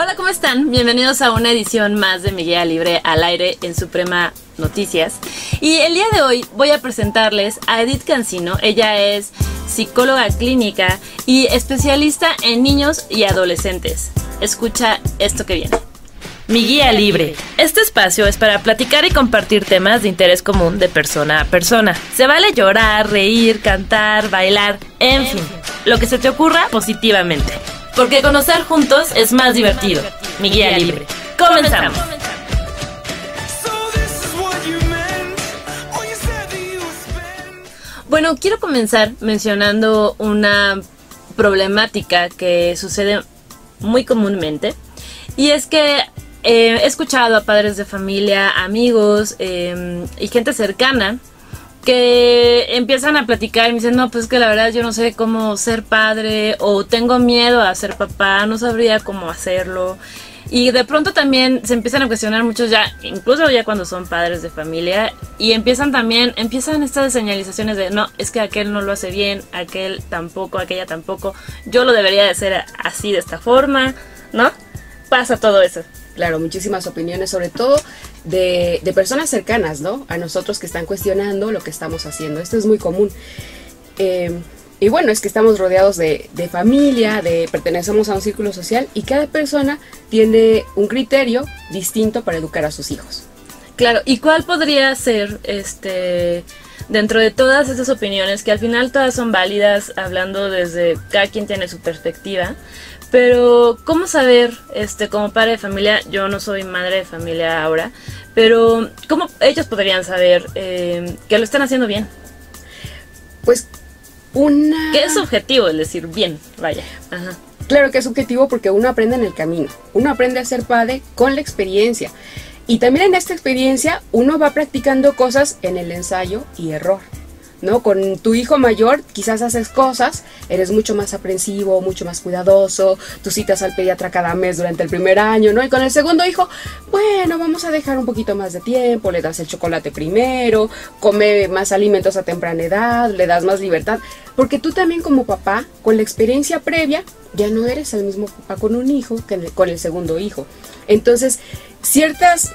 Hola, ¿cómo están? Bienvenidos a una edición más de Mi Guía Libre al aire en Suprema Noticias. Y el día de hoy voy a presentarles a Edith Cancino. Ella es psicóloga clínica y especialista en niños y adolescentes. Escucha esto que viene. Mi guía libre. Este espacio es para platicar y compartir temas de interés común de persona a persona. Se vale llorar, reír, cantar, bailar, en fin, lo que se te ocurra positivamente. Porque conocer juntos es más divertido. Mi guía libre. Comenzamos. Bueno, quiero comenzar mencionando una problemática que sucede muy comúnmente. Y es que eh, he escuchado a padres de familia, amigos em, y gente cercana que empiezan a platicar y me dicen, no, pues que la verdad yo no sé cómo ser padre o tengo miedo a ser papá, no sabría cómo hacerlo. Y de pronto también se empiezan a cuestionar muchos ya, incluso ya cuando son padres de familia, y empiezan también, empiezan estas señalizaciones de, no, es que aquel no lo hace bien, aquel tampoco, aquella tampoco, yo lo debería de hacer así, de esta forma, ¿no? Pasa todo eso. Claro, muchísimas opiniones, sobre todo de, personas cercanas, ¿no? A nosotros que están cuestionando lo que estamos haciendo. Esto es muy común. Eh, y bueno, es que estamos rodeados de, de, familia, de pertenecemos a un círculo social y cada persona tiene un criterio distinto para educar a sus hijos. Claro, ¿y cuál podría ser este dentro de todas esas opiniones que al final todas son válidas hablando desde cada quien tiene su perspectiva? Pero, ¿cómo saber, este, como padre de familia, yo no soy madre de familia ahora, pero ¿cómo ellos podrían saber eh, que lo están haciendo bien? Pues una... ¿Qué es objetivo el decir bien? Vaya. Ajá. Claro que es objetivo porque uno aprende en el camino, uno aprende a ser padre con la experiencia. Y también en esta experiencia uno va practicando cosas en el ensayo y error. ¿No? Con tu hijo mayor quizás haces cosas, eres mucho más aprensivo, mucho más cuidadoso, tú citas al pediatra cada mes durante el primer año, ¿no? Y con el segundo hijo, bueno, vamos a dejar un poquito más de tiempo, le das el chocolate primero, come más alimentos a temprana edad, le das más libertad, porque tú también como papá, con la experiencia previa, ya no eres el mismo papá con un hijo que con el segundo hijo. Entonces, ciertas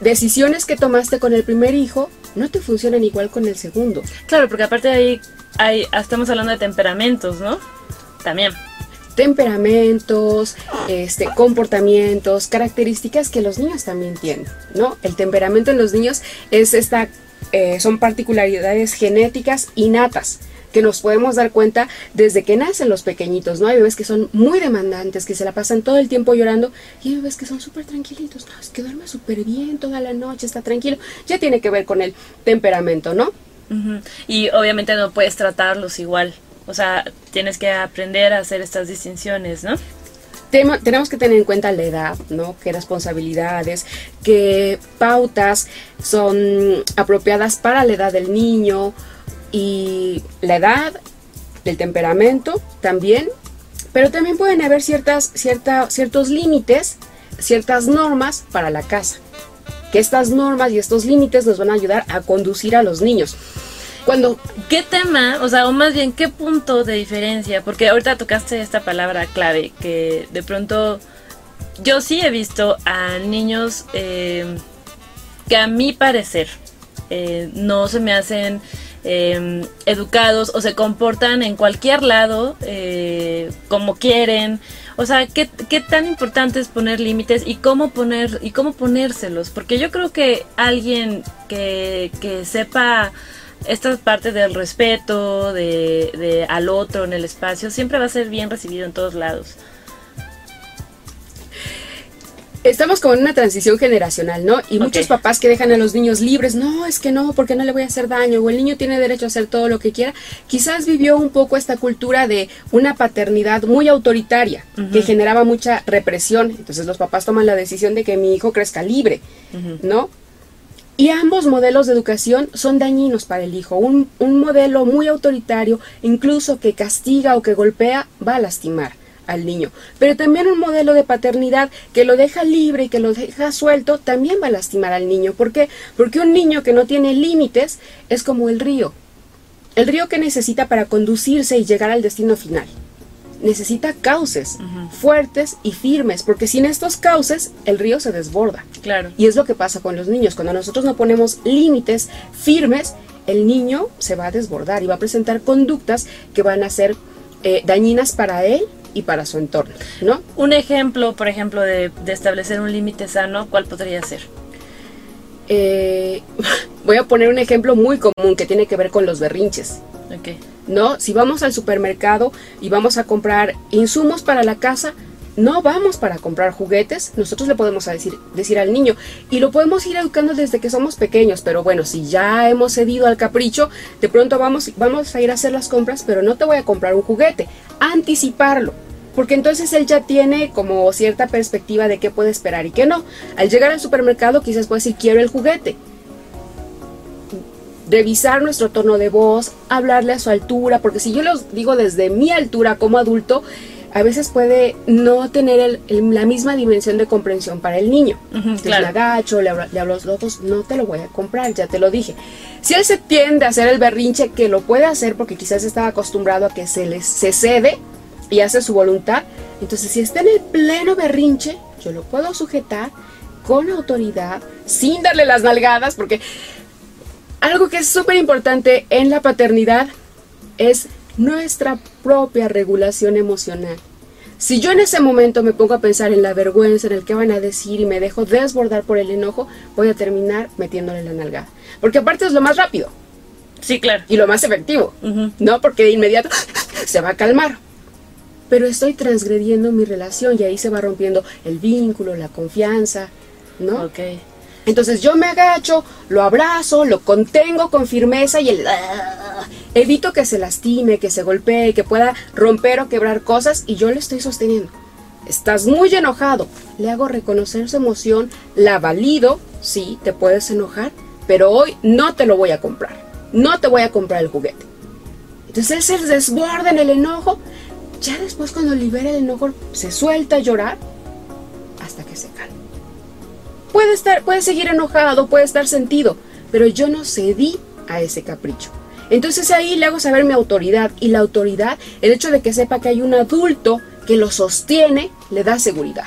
decisiones que tomaste con el primer hijo no te funcionan igual con el segundo. Claro, porque aparte de ahí hay, estamos hablando de temperamentos, ¿no? También. Temperamentos, este, comportamientos, características que los niños también tienen, ¿no? El temperamento en los niños es esta, eh, son particularidades genéticas innatas que nos podemos dar cuenta desde que nacen los pequeñitos, ¿no? Hay bebés que son muy demandantes, que se la pasan todo el tiempo llorando, y hay bebés que son súper tranquilitos, no, es que duerme súper bien toda la noche, está tranquilo, ya tiene que ver con el temperamento, ¿no? Y obviamente no puedes tratarlos igual, o sea, tienes que aprender a hacer estas distinciones, ¿no? tenemos que tener en cuenta la edad, ¿no? Qué responsabilidades, qué pautas son apropiadas para la edad del niño, y la edad, el temperamento también, pero también pueden haber ciertas, ciertos límites, ciertas normas para la casa. Que estas normas y estos límites nos van a ayudar a conducir a los niños. Cuando, ¿qué tema, o sea, o más bien, qué punto de diferencia? Porque ahorita tocaste esta palabra clave, que de pronto yo sí he visto a niños eh, que a mi parecer eh, no se me hacen Em, educados o se comportan en cualquier lado eh, como quieren. O sea, ¿qué, ¿qué, tan importante es poner límites y cómo poner y cómo ponérselos? Porque yo creo que alguien que, que sepa esta parte del respeto de, al otro en el espacio siempre va a ser bien recibido en todos lados estamos como en una transición generacional, ¿no? Y muchos papás que dejan a los niños libres, no, es que no, porque no le voy a hacer daño, o el niño tiene derecho a hacer todo lo que quiera, quizás vivió un poco esta cultura de una paternidad muy autoritaria, que generaba mucha represión, entonces los papás toman la decisión de que mi hijo crezca libre, ¿no? Y ambos modelos de educación son dañinos para el hijo. Un, un modelo muy autoritario, incluso que castiga o que golpea, va a lastimar al niño. Pero también un modelo de paternidad que lo deja libre y que lo deja suelto también va a lastimar al niño. ¿Por qué? Porque un niño que no tiene límites es como el río. El río que necesita para conducirse y llegar al destino final. necesita cauces fuertes y firmes, porque sin estos cauces el río se desborda. Claro. Y es lo que pasa con los niños. Cuando nosotros no ponemos límites firmes, el niño se va a desbordar y va a presentar conductas que van a ser eh, dañinas para él y para su entorno, ¿no? Un ejemplo, por ejemplo, de, de establecer un límite sano, ¿cuál podría ser? Eh, voy a poner un ejemplo muy común que tiene que ver con los berrinches. Ok. ¿no? Si vamos al supermercado y vamos a comprar insumos para la casa, no vamos para comprar juguetes, nosotros le podemos decir, decir al niño y lo podemos ir educando desde que somos pequeños, pero bueno, si ya hemos cedido al capricho, de pronto vamos, vamos a ir a hacer las compras, pero no te voy a comprar un juguete, anticiparlo. Porque entonces él ya tiene como cierta perspectiva de qué puede esperar y qué no. Al llegar al supermercado quizás puede decir quiero el juguete revisar nuestro tono de voz, hablarle a su altura, porque si yo los digo desde mi altura como adulto, a veces puede no tener la misma dimensión de comprensión para el niño. Entonces le agacho, le hablo, le los ojos, no te lo voy a comprar, ya te lo dije. Si él se tiende a hacer el berrinche, que lo puede hacer porque quizás estaba acostumbrado a que se le se cede y hace su voluntad, entonces si está en el pleno berrinche, yo lo puedo sujetar con autoridad, sin darle las nalgadas, porque algo que es súper importante en la paternidad es nuestra propia regulación emocional. Si yo en ese momento me pongo a pensar en la vergüenza, en el que van a decir y me dejo desbordar por el enojo, voy a terminar metiéndole la nalgada. Porque aparte es lo más rápido. Sí, claro. Y lo más efectivo. ¿No? Porque de inmediato se va a calmar. Pero estoy transgrediendo mi relación y ahí se va rompiendo el vínculo, la confianza, ¿no? Ok. Entonces yo me agacho, lo abrazo, lo contengo con firmeza y el, evito que se lastime, que se golpee, que pueda romper o quebrar cosas y yo le estoy sosteniendo. Estás muy enojado, le hago reconocer su emoción, la valido, sí, te puedes enojar, pero hoy no te lo voy a comprar, no te voy a comprar el juguete. Entonces él se desborda en el enojo, ya después cuando libera el enojo se suelta a llorar hasta que se calma. Puede, estar, puede seguir enojado, puede estar sentido, pero yo no cedí a ese capricho. Entonces ahí le hago saber mi autoridad y la autoridad, el hecho de que sepa que hay un adulto que lo sostiene, le da seguridad.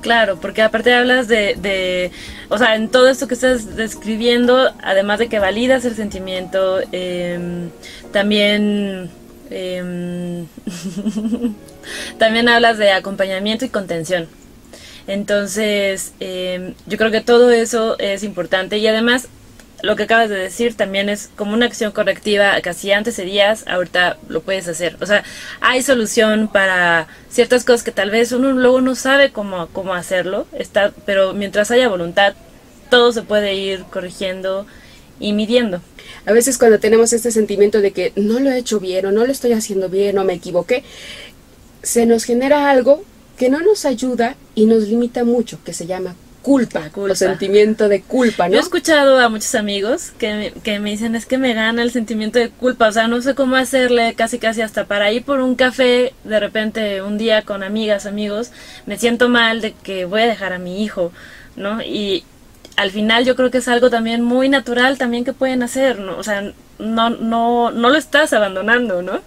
Claro, porque aparte hablas de, o sea, en todo esto que estás describiendo, además de que validas el sentimiento, em, también, em, también hablas de acompañamiento y contención. Entonces, em, yo creo que todo eso es importante y además lo que acabas de decir también es como una acción correctiva que si antes serías, ahorita lo puedes hacer. O sea, hay solución para ciertas cosas que tal vez uno luego no sabe cómo, cómo hacerlo, está, pero mientras haya voluntad, todo se puede ir corrigiendo y midiendo. A veces cuando tenemos este sentimiento de que no lo he hecho bien o no lo estoy haciendo bien o me equivoqué, se nos genera algo que no nos ayuda y nos limita mucho, que se llama culpa, culpa. o sentimiento de culpa, ¿no? Yo he escuchado a muchos amigos que me, que me dicen es que me gana el sentimiento de culpa, o sea, no sé cómo hacerle, casi casi hasta para ir por un café, de repente un día con amigas, amigos, me siento mal de que voy a dejar a mi hijo, ¿no? Y al final yo creo que es algo también muy natural también que pueden hacer, ¿no? O sea, no, no, no lo estás abandonando, ¿no?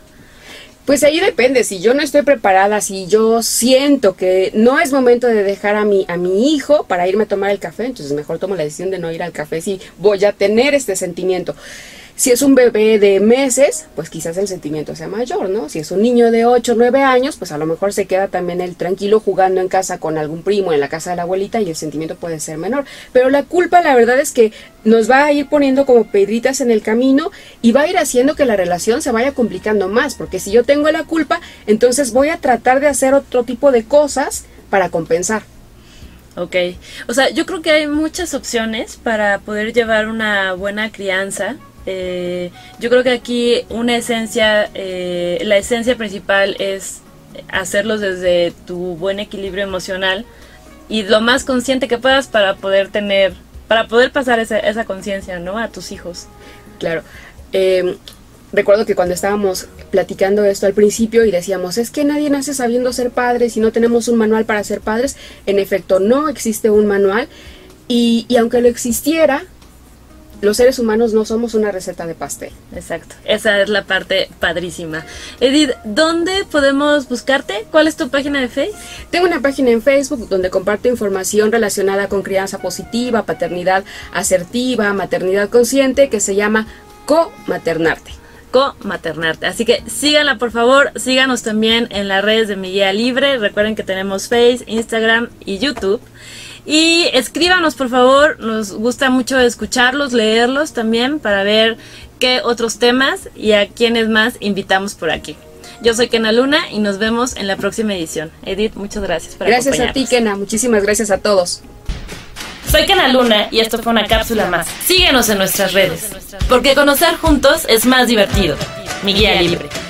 Pues ahí depende, si yo no estoy preparada, si yo siento que no es momento de dejar a mi, a mi hijo para irme a tomar el café, entonces mejor tomo la decisión de no ir al café si voy a tener este sentimiento. Si es un bebé de meses, pues quizás el sentimiento sea mayor, ¿no? Si es un niño de 8 o 9 años, pues a lo mejor se queda también él tranquilo jugando en casa con algún primo, en la casa de la abuelita, y el sentimiento puede ser menor. Pero la culpa, la verdad es que nos va a ir poniendo como pedritas en el camino y va a ir haciendo que la relación se vaya complicando más, porque si yo tengo la culpa, entonces voy a tratar de hacer otro tipo de cosas para compensar. Ok, o sea, yo creo que hay muchas opciones para poder llevar una buena crianza eh, yo creo que aquí una esencia, eh, la esencia principal es hacerlos desde tu buen equilibrio emocional y lo más consciente que puedas para poder tener, para poder pasar esa, esa conciencia, ¿no? A tus hijos. Claro. Em, recuerdo que cuando estábamos platicando esto al principio y decíamos, es que nadie nace sabiendo ser padres y no tenemos un manual para ser padres, en efecto no existe un manual y, y aunque lo existiera, los seres humanos no somos una receta de pastel. Exacto, esa es la parte padrísima. Edith, ¿dónde podemos buscarte? ¿Cuál es tu página de Facebook? Tengo una página en Facebook donde comparto información relacionada con crianza positiva, paternidad asertiva, maternidad consciente, que se llama Co-Maternarte co-maternarte. Así que síganla por favor, síganos también en las redes de Mi Guía Libre. Recuerden que tenemos Face, Instagram y YouTube. Y escríbanos por favor, nos gusta mucho escucharlos, leerlos también para ver qué otros temas y a quiénes más invitamos por aquí. Yo soy Kena Luna y nos vemos en la próxima edición. Edith, muchas gracias por Gracias a ti, Kena. Muchísimas gracias a todos. Soy Kena Luna y esto fue una cápsula más. Síguenos en nuestras redes, porque conocer juntos es más divertido. Mi guía libre.